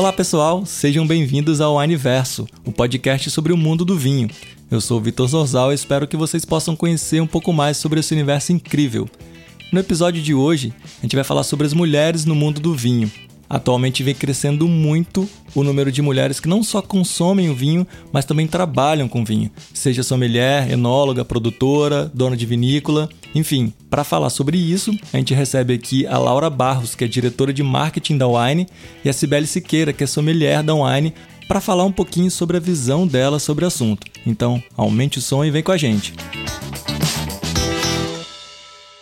Olá pessoal, sejam bem-vindos ao Wineverso, o podcast sobre o mundo do vinho. Eu sou o Vitor Zorzal e espero que vocês possam conhecer um pouco mais sobre esse universo incrível. No episódio de hoje, a gente vai falar sobre as mulheres no mundo do vinho. Atualmente vem crescendo muito o número de mulheres que não só consomem o vinho, mas também trabalham com vinho, seja sommelier, enóloga, produtora, dona de vinícola, enfim. Para falar sobre isso, a gente recebe aqui a Laura Barros, que é diretora de marketing da Wine, e a Cibele Siqueira, que é sommelier da Wine, para falar um pouquinho sobre a visão dela sobre o assunto. Então, aumente o som e vem com a gente.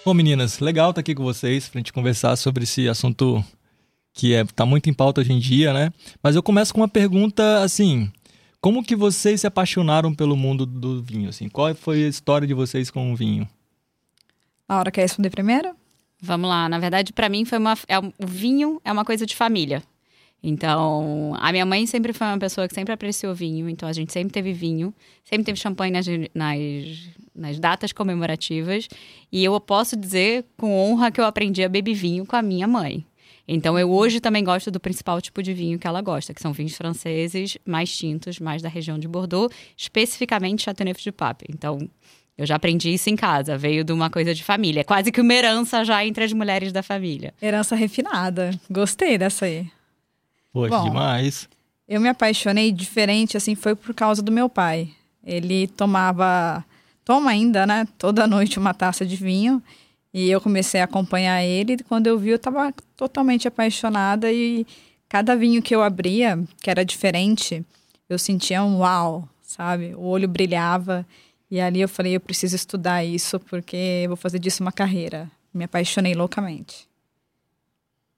Bom, meninas, legal estar aqui com vocês para a gente conversar sobre esse assunto que é, tá muito em pauta hoje em dia, né? Mas eu começo com uma pergunta assim: como que vocês se apaixonaram pelo mundo do vinho? Assim, qual foi a história de vocês com o vinho? Laura, quer responder primeiro? Vamos lá. Na verdade, para mim foi uma, é, o vinho é uma coisa de família. Então, a minha mãe sempre foi uma pessoa que sempre apreciou vinho, então a gente sempre teve vinho, sempre teve champanhe nas, nas, nas datas comemorativas. E eu posso dizer com honra que eu aprendi a beber vinho com a minha mãe. Então eu hoje também gosto do principal tipo de vinho que ela gosta, que são vinhos franceses mais tintos, mais da região de Bordeaux, especificamente Chateauneuf du Pape. Então eu já aprendi isso em casa, veio de uma coisa de família, é quase que uma herança já entre as mulheres da família. Herança refinada. Gostei dessa aí. Poxa, Bom, demais. Eu me apaixonei diferente, assim, foi por causa do meu pai. Ele tomava, toma ainda, né, toda noite uma taça de vinho. E eu comecei a acompanhar ele. E quando eu vi, eu estava totalmente apaixonada. E cada vinho que eu abria, que era diferente, eu sentia um uau, sabe? O olho brilhava. E ali eu falei: eu preciso estudar isso, porque eu vou fazer disso uma carreira. Me apaixonei loucamente.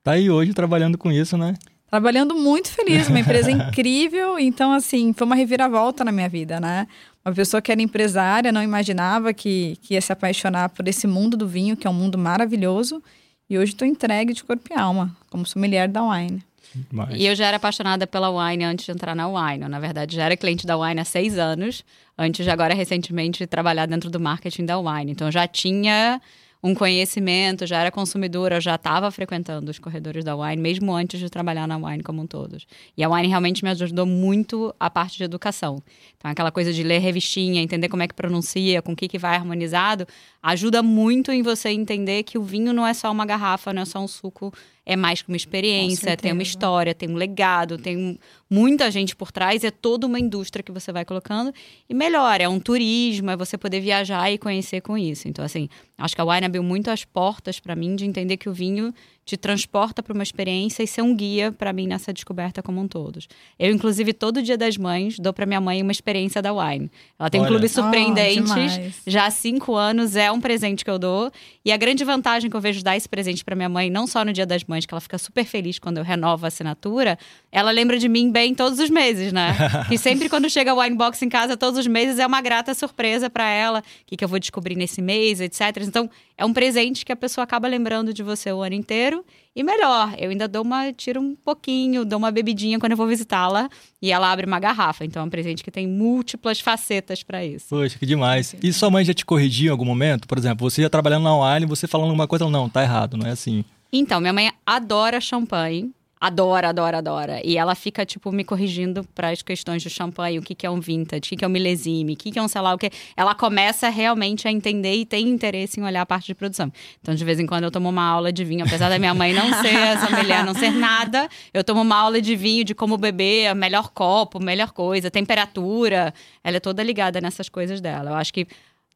Tá aí hoje trabalhando com isso, né? Trabalhando muito feliz, uma empresa incrível. Então, assim, foi uma reviravolta na minha vida, né? Uma pessoa que era empresária, não imaginava que, que ia se apaixonar por esse mundo do vinho, que é um mundo maravilhoso. E hoje estou entregue de corpo e alma, como sommelier da Wine. Mas... E eu já era apaixonada pela Wine antes de entrar na Wine. na verdade, já era cliente da Wine há seis anos, antes de agora, recentemente, trabalhar dentro do marketing da Wine. Então, eu já tinha um conhecimento, já era consumidora, já estava frequentando os corredores da Wine, mesmo antes de trabalhar na Wine como um todo. E a Wine realmente me ajudou muito a parte de educação. Então, aquela coisa de ler revistinha, entender como é que pronuncia, com o que, que vai harmonizado, ajuda muito em você entender que o vinho não é só uma garrafa, não é só um suco é mais que uma experiência, tem uma história, tem um legado, tem muita gente por trás, é toda uma indústria que você vai colocando. E melhor, é um turismo, é você poder viajar e conhecer com isso. Então, assim, acho que a Wine abriu muito as portas para mim de entender que o vinho te transporta para uma experiência e ser um guia para mim nessa descoberta como um todo. Eu, inclusive, todo dia das mães, dou para minha mãe uma experiência da Wine. Ela tem Olha. um clube surpreendentes, oh, já há cinco anos, é um presente que eu dou. E a grande vantagem que eu vejo dar esse presente para minha mãe, não só no dia das mães, que ela fica super feliz quando eu renovo a assinatura, ela lembra de mim bem todos os meses, né? e sempre quando chega o Wine Box em casa, todos os meses, é uma grata surpresa para ela, o que, que eu vou descobrir nesse mês, etc. Então, é um presente que a pessoa acaba lembrando de você o ano inteiro. E melhor, eu ainda dou uma, tiro um pouquinho, dou uma bebidinha quando eu vou visitá-la e ela abre uma garrafa. Então é um presente que tem múltiplas facetas para isso. Poxa, que demais. E sua mãe já te corrigiu em algum momento? Por exemplo, você ia trabalhando na Wine, você falando alguma coisa, não, tá errado, não é assim. Então, minha mãe adora champanhe adora, adora, adora. E ela fica, tipo, me corrigindo para as questões do champanhe, o que, que é um vintage, o que, que é um milesime, o que, que é um sei lá o que. Ela começa realmente a entender e tem interesse em olhar a parte de produção. Então, de vez em quando, eu tomo uma aula de vinho, apesar da minha mãe não ser essa mulher, não ser nada, eu tomo uma aula de vinho, de como beber, melhor copo, melhor coisa, temperatura. Ela é toda ligada nessas coisas dela. Eu acho que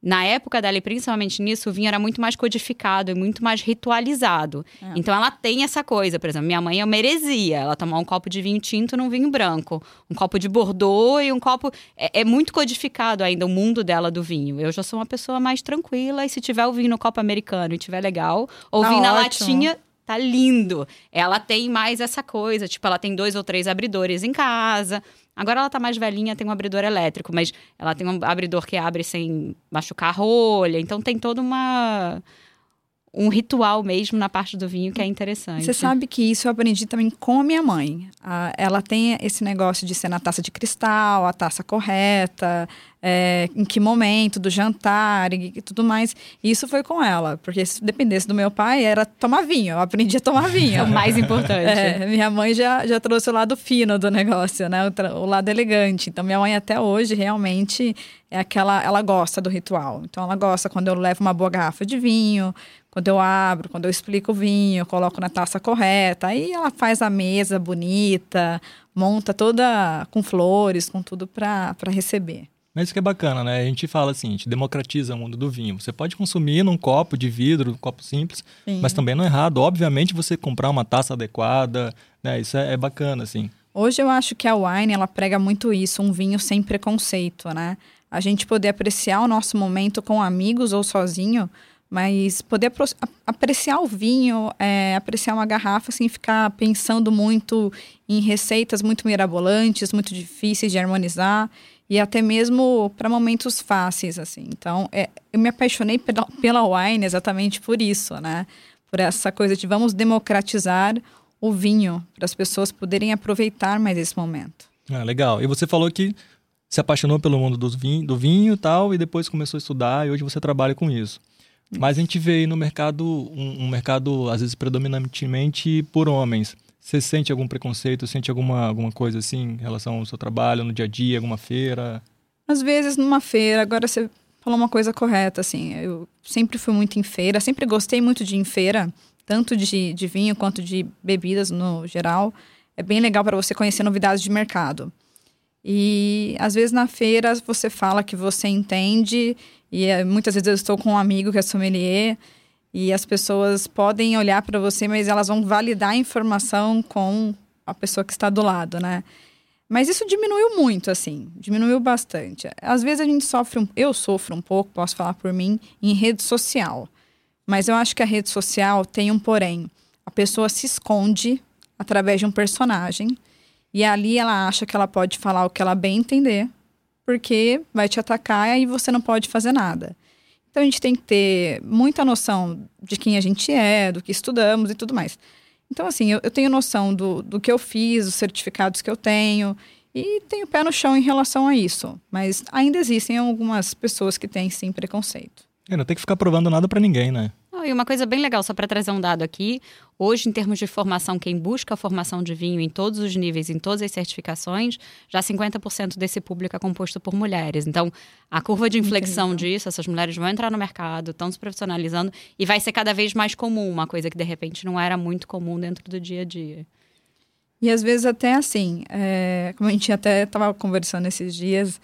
na época dela, e principalmente nisso, o vinho era muito mais codificado e muito mais ritualizado. É. Então ela tem essa coisa, por exemplo, minha mãe é uma heresia. Ela tomar um copo de vinho tinto num vinho branco. Um copo de Bordeaux e um copo. É, é, muito codificado ainda o mundo dela do vinho. Eu já sou uma pessoa mais tranquila, e se tiver o vinho no copo americano e tiver legal, ou tá vinho na latinha, tá lindo. Ela tem mais essa coisa, tipo, ela tem dois ou três abridores em casa. Agora ela tá mais velhinha, tem um abridor elétrico, mas ela tem um abridor que abre sem machucar a rolha. Então tem toda uma um ritual mesmo na parte do vinho que é interessante. Você sabe que isso eu aprendi também com a minha mãe. ela tem esse negócio de ser na taça de cristal, a taça correta, é, em que momento do jantar e, tudo mais. E isso foi com ela, porque se dependesse do meu pai, era tomar vinho. Eu aprendi a tomar vinho. É o mais importante. É, minha mãe já, já trouxe o lado fino do negócio, né? O, o lado elegante. Então, minha mãe até hoje realmente é aquela. Ela gosta do ritual. Então, ela gosta quando eu levo uma boa garrafa de vinho, quando eu abro, quando eu explico o vinho, coloco na taça correta. Aí ela faz a mesa bonita, monta toda com flores, com tudo para receber. Mas isso que é bacana, né? A gente fala assim, a gente democratiza o mundo do vinho. Você pode consumir num copo de vidro, um copo simples, Sim. mas também não é errado. Obviamente, você comprar uma taça adequada, né? Isso é, é bacana, assim. Hoje eu acho que a wine, ela prega muito isso, um vinho sem preconceito, né? A gente poder apreciar o nosso momento com amigos ou sozinho, mas poder apreciar o vinho, é, apreciar uma garrafa sem ficar pensando muito em receitas muito mirabolantes, muito difíceis de harmonizar e até mesmo para momentos fáceis, assim. Então, é, eu me apaixonei pela, pela wine exatamente por isso, né? Por essa coisa de vamos democratizar o vinho para as pessoas poderem aproveitar mais esse momento. Ah, legal. E você falou que se apaixonou pelo mundo do vinho, do vinho e tal, e depois começou a estudar e hoje você trabalha com isso. Mas a gente vê aí no mercado, um, um mercado às vezes predominantemente por homens. Você sente algum preconceito, sente alguma, alguma coisa assim em relação ao seu trabalho, no dia a dia, alguma feira? Às vezes numa feira, agora você falou uma coisa correta, assim. Eu sempre fui muito em feira, sempre gostei muito de ir em feira, tanto de, de vinho quanto de bebidas no geral. É bem legal para você conhecer novidades de mercado. E às vezes na feira você fala que você entende, e eh, muitas vezes eu estou com um amigo que é sommelier, e as pessoas podem olhar para você, mas elas vão validar a informação com a pessoa que está do lado, né? Mas isso diminuiu muito, assim, diminuiu bastante. Às vezes a gente sofre, um, eu sofro um pouco, posso falar por mim, em rede social. Mas eu acho que a rede social tem um porém. A pessoa se esconde através de um personagem e ali ela acha que ela pode falar o que ela bem entender, porque vai te atacar e você não pode fazer nada. Então a gente tem que ter muita noção de quem a gente é, do que estudamos e tudo mais. Então, assim, eu, eu tenho noção do, do que eu fiz, dos certificados que eu tenho, e tenho pé no chão em relação a isso. Mas ainda existem algumas pessoas que têm sim preconceito. É, não tem que ficar provando nada para ninguém, né? E uma coisa bem legal, só para trazer um dado aqui. Hoje, em termos de formação, quem busca a formação de vinho em todos os níveis, em todas as certificações, já 50% desse público é composto por mulheres. Então, a curva de inflexão disso, essas mulheres vão entrar no mercado, estão se profissionalizando e vai ser cada vez mais comum, uma coisa que de repente não era muito comum dentro do dia a dia. E às vezes até assim, é, como a gente até estava conversando esses dias,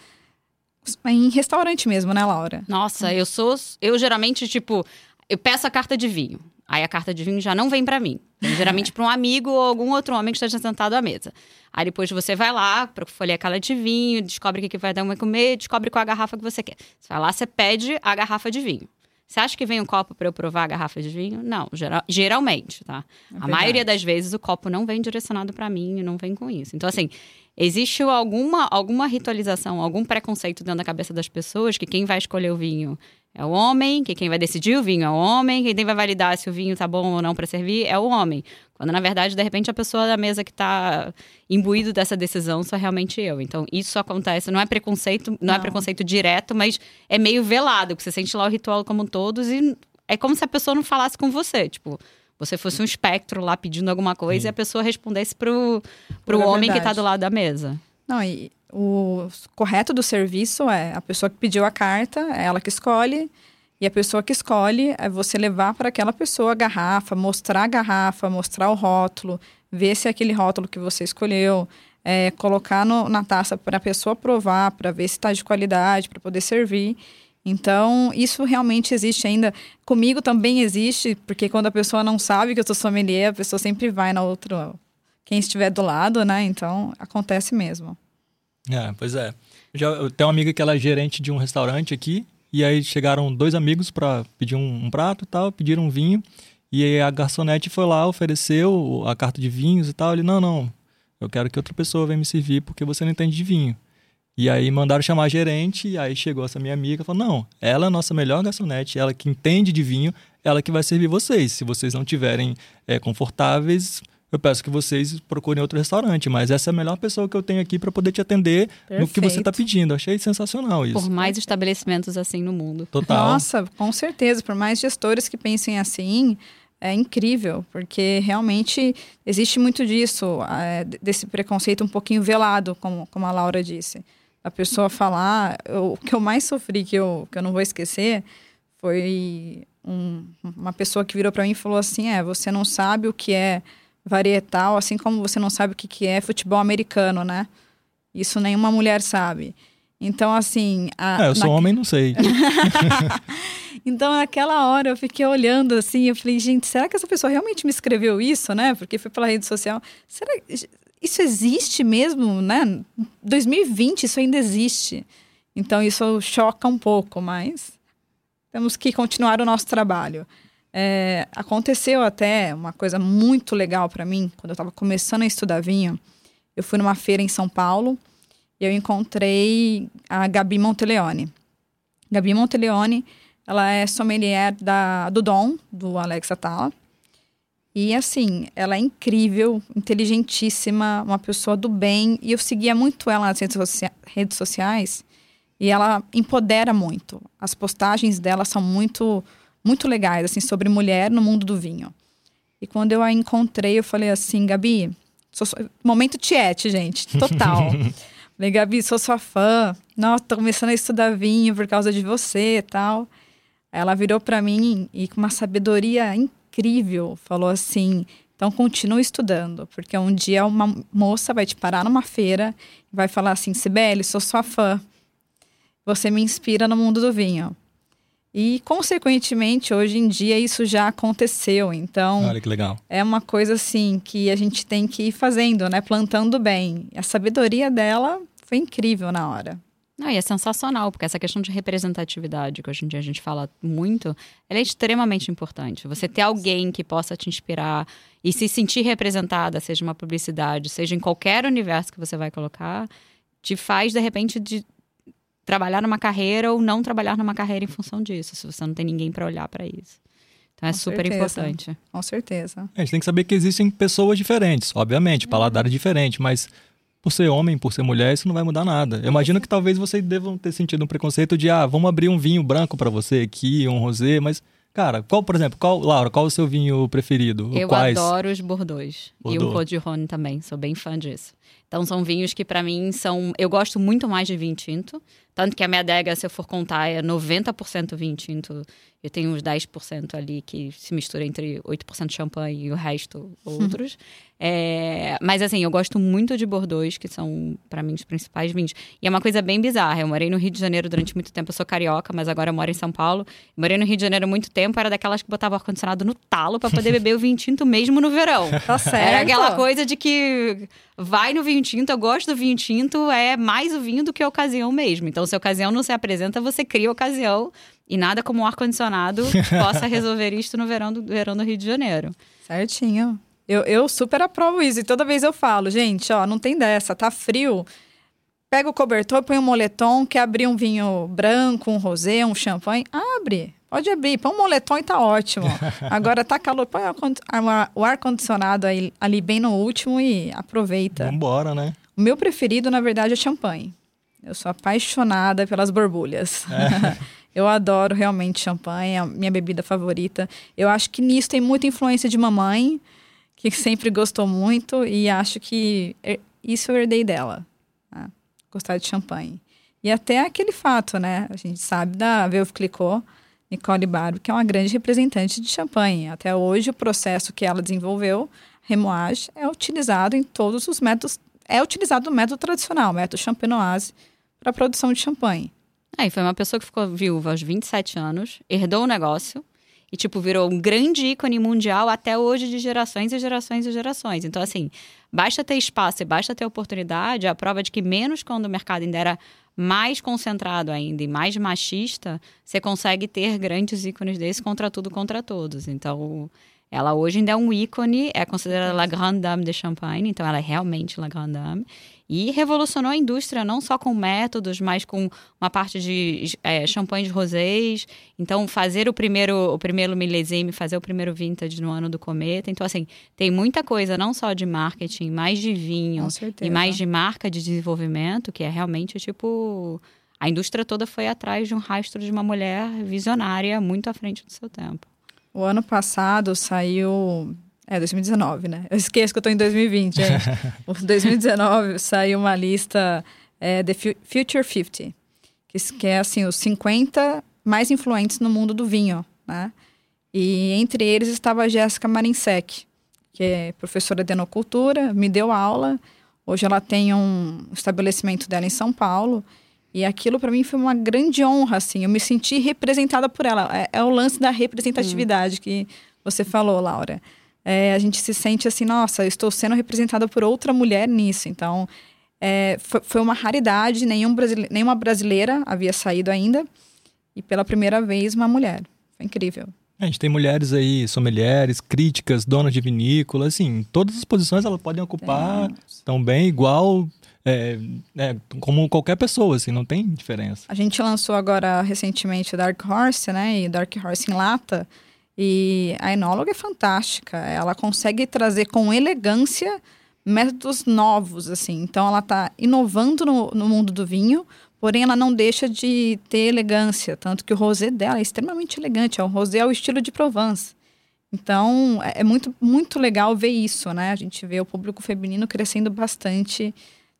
em restaurante mesmo, né, Laura? Nossa, eu sou. Eu geralmente, tipo, eu peço a carta de vinho. Aí a carta de vinho já não vem para mim. Vem geralmente para um amigo ou algum outro homem que esteja sentado à mesa. Aí depois você vai lá, folhear aquela de vinho, descobre o que vai dar uma comer, descobre qual a garrafa que você quer. Você vai lá, você pede a garrafa de vinho. Você acha que vem um copo para eu provar a garrafa de vinho? Não, geral, geralmente, tá? É a maioria das vezes o copo não vem direcionado para mim, não vem com isso. Então, assim, existe alguma, alguma ritualização, algum preconceito dentro da cabeça das pessoas que quem vai escolher o vinho é o homem, que quem vai decidir o vinho é o homem, quem vai validar se o vinho tá bom ou não para servir é o homem. Quando, na verdade, de repente, a pessoa da mesa que está imbuído dessa decisão sou realmente eu. Então, isso acontece, não é preconceito, não, é não, é preconceito direto, mas é meio velado, que você sente lá o ritual como todos e é como se a pessoa não falasse com você. Tipo, você fosse um espectro lá pedindo alguma coisa Sim. e a pessoa respondesse pro, pro homem verdade. que está do lado da mesa. Não, e o correto do serviço é a pessoa que pediu a carta, é ela que escolhe, e a pessoa que escolhe é você levar para aquela pessoa a garrafa, mostrar a garrafa, mostrar o rótulo, ver se é aquele rótulo que você escolheu, é, colocar no, na taça para a pessoa provar, para ver se está de qualidade, para poder servir. Então, isso realmente existe ainda. Comigo também existe, porque quando a pessoa não sabe que eu sou sommelier, a pessoa sempre vai na outra, quem estiver do lado, né? Então, acontece mesmo. É, pois é. Já, eu tenho uma amiga que ela é gerente de um restaurante aqui, e aí chegaram dois amigos para pedir um, um, prato e tal, pediram um vinho, e a garçonete foi lá, ofereceu a carta de vinhos e tal. Ele, não, não, eu quero que outra pessoa venha me servir porque você não entende de vinho. E aí mandaram chamar a gerente, e aí chegou essa minha amiga e falou: Não, ela é a nossa melhor garçonete, ela que entende de vinho, ela que vai servir vocês. Se vocês não tiverem é, confortáveis, eu peço que vocês procurem outro restaurante, mas essa é a melhor pessoa que eu tenho aqui para poder te atender Perfeito. no que você está pedindo. Achei sensacional isso. Por mais estabelecimentos assim no mundo. Total. Nossa, com certeza. Por mais gestores que pensem assim, é incrível, porque realmente existe muito disso, é, desse preconceito um pouquinho velado, como, como a Laura disse. A pessoa falar, eu, o que eu mais sofri, que eu, que eu não vou esquecer, foi um, uma pessoa que virou para mim e falou assim: é, você não sabe o que é varietal, assim como você não sabe o que, que é futebol americano, né? Isso nenhuma mulher sabe. Então, assim. A, é, eu sou na... homem, não sei. então, naquela hora, eu fiquei olhando assim, eu falei, gente, será que essa pessoa realmente me escreveu isso, né? Porque foi pela rede social. Será isso existe mesmo, né? 2020, isso ainda existe. Então, isso choca um pouco, mas temos que continuar o nosso trabalho. É, aconteceu até uma coisa muito legal para mim, quando eu estava começando a estudar vinho. Eu fui numa feira em São Paulo e eu encontrei a Gabi Monteleone. Gabi Monteleone, ela é sommelier da, do Dom, do Alex Atala. E assim, ela é incrível, inteligentíssima, uma pessoa do bem. E eu seguia muito ela nas redes, socia redes sociais. E ela empodera muito. As postagens dela são muito, muito legais, assim, sobre mulher no mundo do vinho. E quando eu a encontrei, eu falei assim, Gabi, sou, momento tiete, gente, total. Falei, Gabi, sou sua fã. Nossa, tô começando a estudar vinho por causa de você e tal. Ela virou para mim e com uma sabedoria incrível falou assim: então continue estudando, porque um dia uma moça vai te parar numa feira e vai falar assim: Sibeli, sou sua fã. Você me inspira no mundo do vinho. E, consequentemente, hoje em dia isso já aconteceu. Então, Olha que legal. é uma coisa assim que a gente tem que ir fazendo, né? Plantando bem. A sabedoria dela foi incrível na hora. Não, e é sensacional, porque essa questão de representatividade, que hoje em dia a gente fala muito, ela é extremamente importante. Você ter alguém que possa te inspirar e se sentir representada, seja uma publicidade, seja em qualquer universo que você vai colocar, te faz, de repente, de trabalhar numa carreira ou não trabalhar numa carreira em função disso, se você não tem ninguém para olhar para isso. Então é Com super certeza. importante. Com certeza. A gente tem que saber que existem pessoas diferentes, obviamente, paladar é diferente, mas por ser homem, por ser mulher, isso não vai mudar nada. Eu imagino que talvez vocês devam ter sentido um preconceito de, ah, vamos abrir um vinho branco para você aqui, um rosé, mas Cara, qual, por exemplo, qual, Laura, qual o seu vinho preferido? Eu Quais? adoro os Bordeaux. Bordeaux. E o Rhône também, sou bem fã disso. Então são vinhos que para mim são, eu gosto muito mais de vinho tinto, tanto que a minha adega, se eu for contar, é 90% vinho tinto eu tenho uns 10% ali que se mistura entre 8% champanhe e o resto outros. é, mas assim, eu gosto muito de Bordeaux, que são, para mim, os principais vinhos. E é uma coisa bem bizarra. Eu morei no Rio de Janeiro durante muito tempo. Eu sou carioca, mas agora eu moro em São Paulo. Eu morei no Rio de Janeiro há muito tempo. Era daquelas que botava ar-condicionado no talo para poder beber o vinho tinto mesmo no verão. Tá certo. Era aquela coisa de que vai no vinho tinto, eu gosto do vinho tinto, é mais o vinho do que a ocasião mesmo. Então, se a ocasião não se apresenta, você cria a ocasião e nada como um ar-condicionado possa resolver isto no verão do, verão do Rio de Janeiro. Certinho. Eu, eu super aprovo isso. E toda vez eu falo, gente, ó, não tem dessa, tá frio. Pega o cobertor, põe um moletom, quer abrir um vinho branco, um rosé, um champanhe, abre. Pode abrir, põe um moletom e tá ótimo. Agora tá calor, põe o ar-condicionado ali bem no último e aproveita. Vambora, né? O meu preferido, na verdade, é champanhe. Eu sou apaixonada pelas borbulhas. É. Eu adoro realmente champanhe, é a minha bebida favorita. Eu acho que nisso tem muita influência de mamãe, que sempre gostou muito, e acho que isso eu herdei dela. Né? Gostar de champanhe. E até aquele fato, né? A gente sabe da Veuve Clicquot, Nicole Barbo, que é uma grande representante de champanhe. Até hoje, o processo que ela desenvolveu, remoage, é utilizado em todos os métodos. É utilizado o método tradicional, o método champenoise, para a produção de champanhe. É, e foi uma pessoa que ficou viúva aos 27 anos, herdou o negócio e, tipo, virou um grande ícone mundial até hoje de gerações e gerações e gerações. Então, assim, basta ter espaço e basta ter oportunidade, a prova de que menos quando o mercado ainda era mais concentrado ainda e mais machista, você consegue ter grandes ícones desse contra tudo, contra todos. Então, ela hoje ainda é um ícone, é considerada la grande dame de Champagne, então ela é realmente la grande dame. E revolucionou a indústria não só com métodos, mas com uma parte de é, champanhes rosés. Então, fazer o primeiro o primeiro milésime, fazer o primeiro vintage no ano do cometa. Então, assim, tem muita coisa não só de marketing, mais de vinho e mais de marca de desenvolvimento, que é realmente tipo a indústria toda foi atrás de um rastro de uma mulher visionária muito à frente do seu tempo. O ano passado saiu. É, 2019, né? Eu esqueço que eu tô em 2020, gente. o 2019 saiu uma lista é, The Future 50, que é assim, os 50 mais influentes no mundo do vinho, né? E entre eles estava a Jéssica Marinsek, que é professora de enocultura, me deu aula. Hoje ela tem um estabelecimento dela em São Paulo. E aquilo para mim foi uma grande honra, assim. Eu me senti representada por ela. É, é o lance da representatividade hum. que você falou, Laura. É, a gente se sente assim, nossa, eu estou sendo representada por outra mulher nisso. Então, é, foi, foi, uma raridade. Nenhum brasile... Nenhuma brasileira havia saído ainda. E pela primeira vez, uma mulher. Foi incrível. A gente tem mulheres aí, mulheres, críticas, donas de vinícola, assim, todas as posições elas podem ocupar é. tão bem, igual é, é, como qualquer pessoa, assim, não tem diferença. A gente lançou agora recentemente o Dark Horse, né? E Dark Horse em lata. E a enóloga é fantástica. Ela consegue trazer com elegância métodos novos, assim. Então ela está inovando no, no mundo do vinho, porém ela não deixa de ter elegância. Tanto que o rosé dela é extremamente elegante. É um rosé ao estilo de Provence. Então é, é muito, muito legal ver isso, né? A gente vê o público feminino crescendo bastante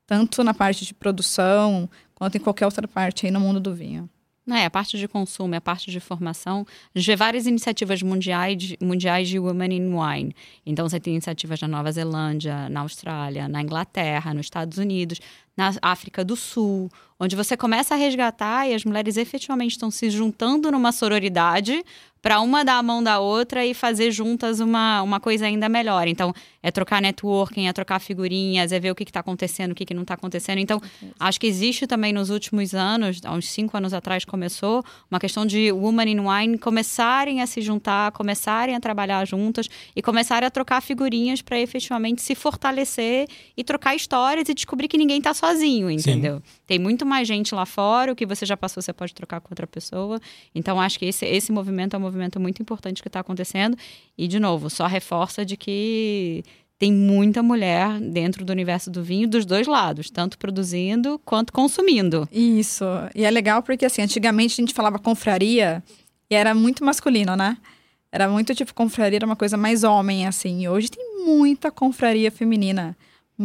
tanto na parte de produção quanto em qualquer outra parte aí no mundo do vinho. É, a parte de consumo, a parte de formação. Vê várias iniciativas mundiais de, mundiais de Women in Wine. Então, você tem iniciativas na Nova Zelândia, na Austrália, na Inglaterra, nos Estados Unidos, na África do Sul, onde você começa a resgatar e as mulheres efetivamente estão se juntando numa sororidade para uma dar a mão da outra e fazer juntas uma, uma coisa ainda melhor. Então, é trocar networking, é trocar figurinhas, é ver o que está acontecendo, o que, que não está acontecendo. Então, acho que existe também nos últimos anos, há uns cinco anos atrás começou, uma questão de Woman in Wine começarem a se juntar, começarem a trabalhar juntas e começarem a trocar figurinhas para efetivamente se fortalecer e trocar histórias e descobrir que ninguém está sozinho, entendeu? Sim. Tem muito mais gente lá fora, o que você já passou, você pode trocar com outra pessoa. Então, acho que esse, esse movimento é um movimento muito importante que está acontecendo. E, de novo, só reforça de que tem muita mulher dentro do universo do vinho dos dois lados, tanto produzindo quanto consumindo. Isso. E é legal porque, assim, antigamente a gente falava confraria e era muito masculino, né? Era muito tipo, confraria era uma coisa mais homem, assim. E hoje tem muita confraria feminina.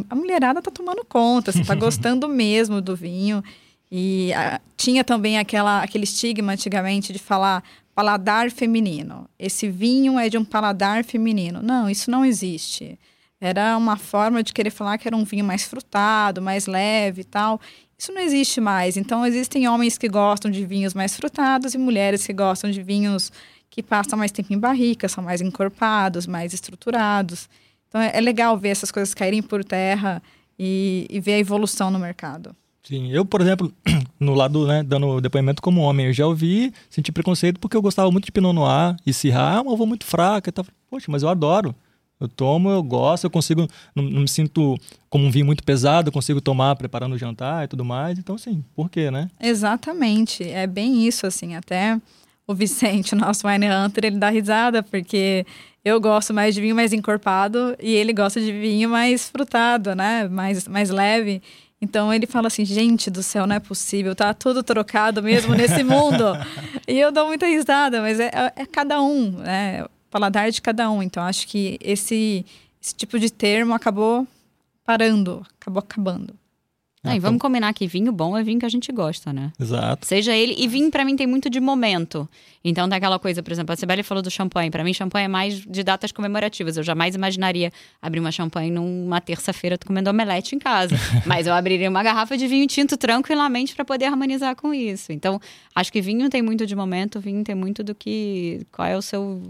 A mulherada tá tomando conta, você tá gostando mesmo do vinho. E a, tinha também aquela, aquele estigma antigamente de falar paladar feminino. Esse vinho é de um paladar feminino. Não, isso não existe. Era uma forma de querer falar que era um vinho mais frutado, mais leve e tal. Isso não existe mais. Então, existem homens que gostam de vinhos mais frutados e mulheres que gostam de vinhos que passam mais tempo em barrica, são mais encorpados, mais estruturados. Então, é, é legal ver essas coisas caírem por terra e, e ver a evolução no mercado. Sim, eu, por exemplo, no lado, né, dando depoimento como homem, eu já ouvi, senti preconceito porque eu gostava muito de Pinot Noir e Syrah, é uma uva muito fraca e tal. Poxa, mas eu adoro. Eu tomo, eu gosto, eu consigo, não, não, me sinto como um vinho muito pesado, eu consigo tomar preparando o jantar e tudo mais. Então, sim, por quê, né? Exatamente, é bem isso, assim, até o Vicente, nosso wine hunter, ele dá risada, porque eu gosto mais de vinho mais encorpado e ele gosta de vinho mais frutado, né? Mais, mais leve. Então ele fala assim: gente do céu, não é possível, tá tudo trocado mesmo nesse mundo. e eu dou muita risada, mas é, é, é cada um, né? O paladar de cada um. Então acho que esse, esse tipo de termo acabou parando, acabou acabando. Ah, e vamos combinar que vinho bom é vinho que a gente gosta, né? Exato. Seja ele. E vinho, para mim, tem muito de momento. Então, tem aquela coisa, por exemplo, a Sibeli falou do champanhe. Para mim, champanhe é mais de datas comemorativas. Eu jamais imaginaria abrir uma champanhe numa terça-feira comendo omelete em casa. Mas eu abriria uma garrafa de vinho tinto tranquilamente para poder harmonizar com isso. Então, acho que vinho tem muito de momento, vinho tem muito do que. Qual é o seu.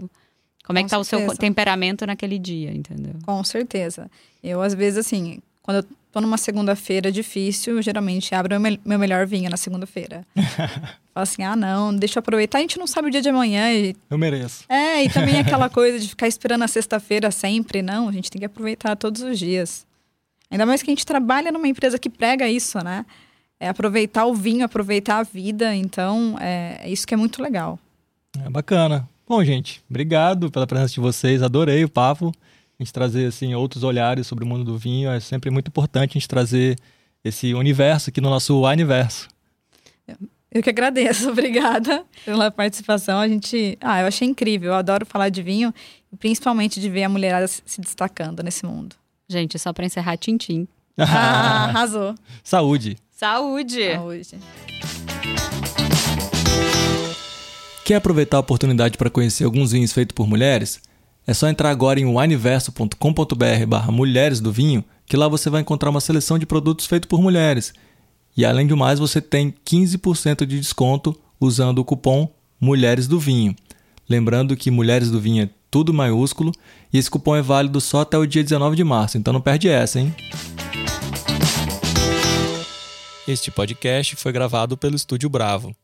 Como é que tá certeza. o seu temperamento naquele dia, entendeu? Com certeza. Eu, às vezes, assim, quando eu tô numa segunda-feira difícil, geralmente abro meu, meu melhor vinho na segunda-feira. Falo assim, ah, não, deixa eu aproveitar, a gente não sabe o dia de amanhã. E... Eu mereço. É, e também aquela coisa de ficar esperando a sexta-feira sempre, não, a gente tem que aproveitar todos os dias. Ainda mais que a gente trabalha numa empresa que prega isso, né? É aproveitar o vinho, aproveitar a vida. Então, é, é isso que é muito legal. É bacana. Bom, gente, obrigado pela presença de vocês. Adorei o papo. A gente trazer assim outros olhares sobre o mundo do vinho é sempre muito importante a gente trazer esse universo aqui no nosso universo. Eu que agradeço, obrigada pela participação. A gente, ah, eu achei incrível. Eu adoro falar de vinho, principalmente de ver a mulherada se destacando nesse mundo. Gente, só para encerrar, tintim. Ah, arrasou. Saúde. Saúde. Saúde. Quer aproveitar a oportunidade para conhecer alguns vinhos feitos por mulheres? É só entrar agora em wineverso.com.br barra Mulheres do Vinho, que lá você vai encontrar uma seleção de produtos feitos por mulheres. E além do mais, você tem 15% de desconto usando o cupom Mulheres do Vinho. Lembrando que Mulheres do Vinho é tudo maiúsculo e esse cupom é válido só até o dia 19 de março, então não perde essa, hein? Este podcast foi gravado pelo Estúdio Bravo.